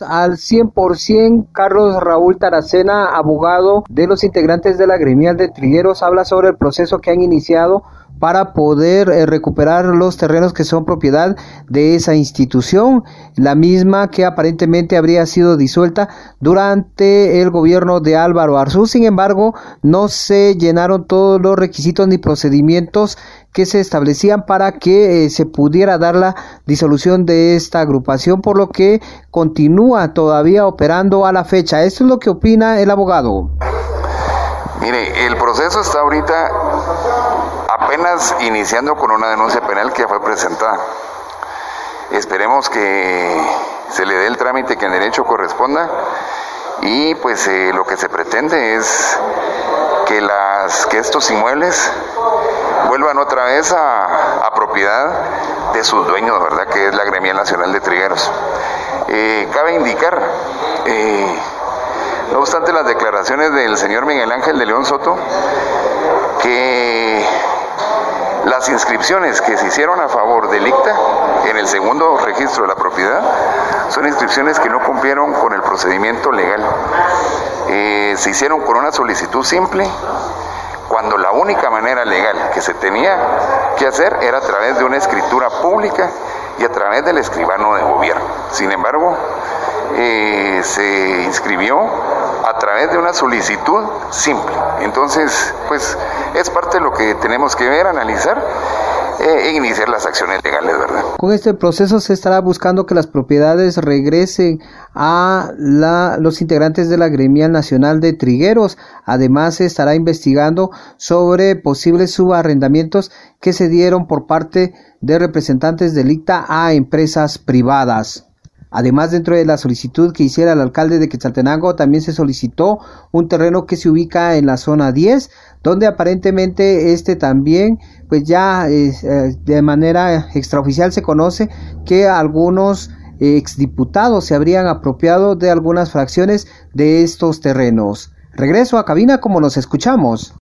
Al 100%, Carlos Raúl Taracena, abogado de los integrantes de la gremial de trigueros, habla sobre el proceso que han iniciado para poder eh, recuperar los terrenos que son propiedad de esa institución, la misma que aparentemente habría sido disuelta durante el gobierno de Álvaro Arzú. Sin embargo, no se llenaron todos los requisitos ni procedimientos que se establecían para que eh, se pudiera dar la disolución de esta agrupación, por lo que continúa todavía operando a la fecha. Esto es lo que opina el abogado. Mire, el proceso está ahorita apenas iniciando con una denuncia penal que fue presentada. Esperemos que se le dé el trámite que en derecho corresponda y pues eh, lo que se pretende es que, las, que estos inmuebles vuelvan otra vez a, propiedad de sus dueños, ¿verdad? Que es la Gremia Nacional de Trigueros. Eh, cabe indicar, eh, no obstante las declaraciones del señor Miguel Ángel de León Soto, las inscripciones que se hicieron a favor del ICTA en el segundo registro de la propiedad son inscripciones que no cumplieron con el procedimiento legal. Eh, se hicieron con una solicitud simple, cuando la única manera legal que se tenía que hacer era a través de una escritura pública y a través del escribano de gobierno. Sin embargo, eh, se inscribió a través de una solicitud simple. Entonces, pues es parte de lo que tenemos que ver, analizar e iniciar las acciones legales, ¿verdad? Con este proceso se estará buscando que las propiedades regresen a la, los integrantes de la Gremial Nacional de Trigueros. Además, se estará investigando sobre posibles subarrendamientos que se dieron por parte de representantes del ICTA a empresas privadas. Además, dentro de la solicitud que hiciera el alcalde de Quetzaltenango, también se solicitó un terreno que se ubica en la zona 10, donde aparentemente este también, pues ya eh, de manera extraoficial se conoce que algunos exdiputados se habrían apropiado de algunas fracciones de estos terrenos. Regreso a cabina como nos escuchamos.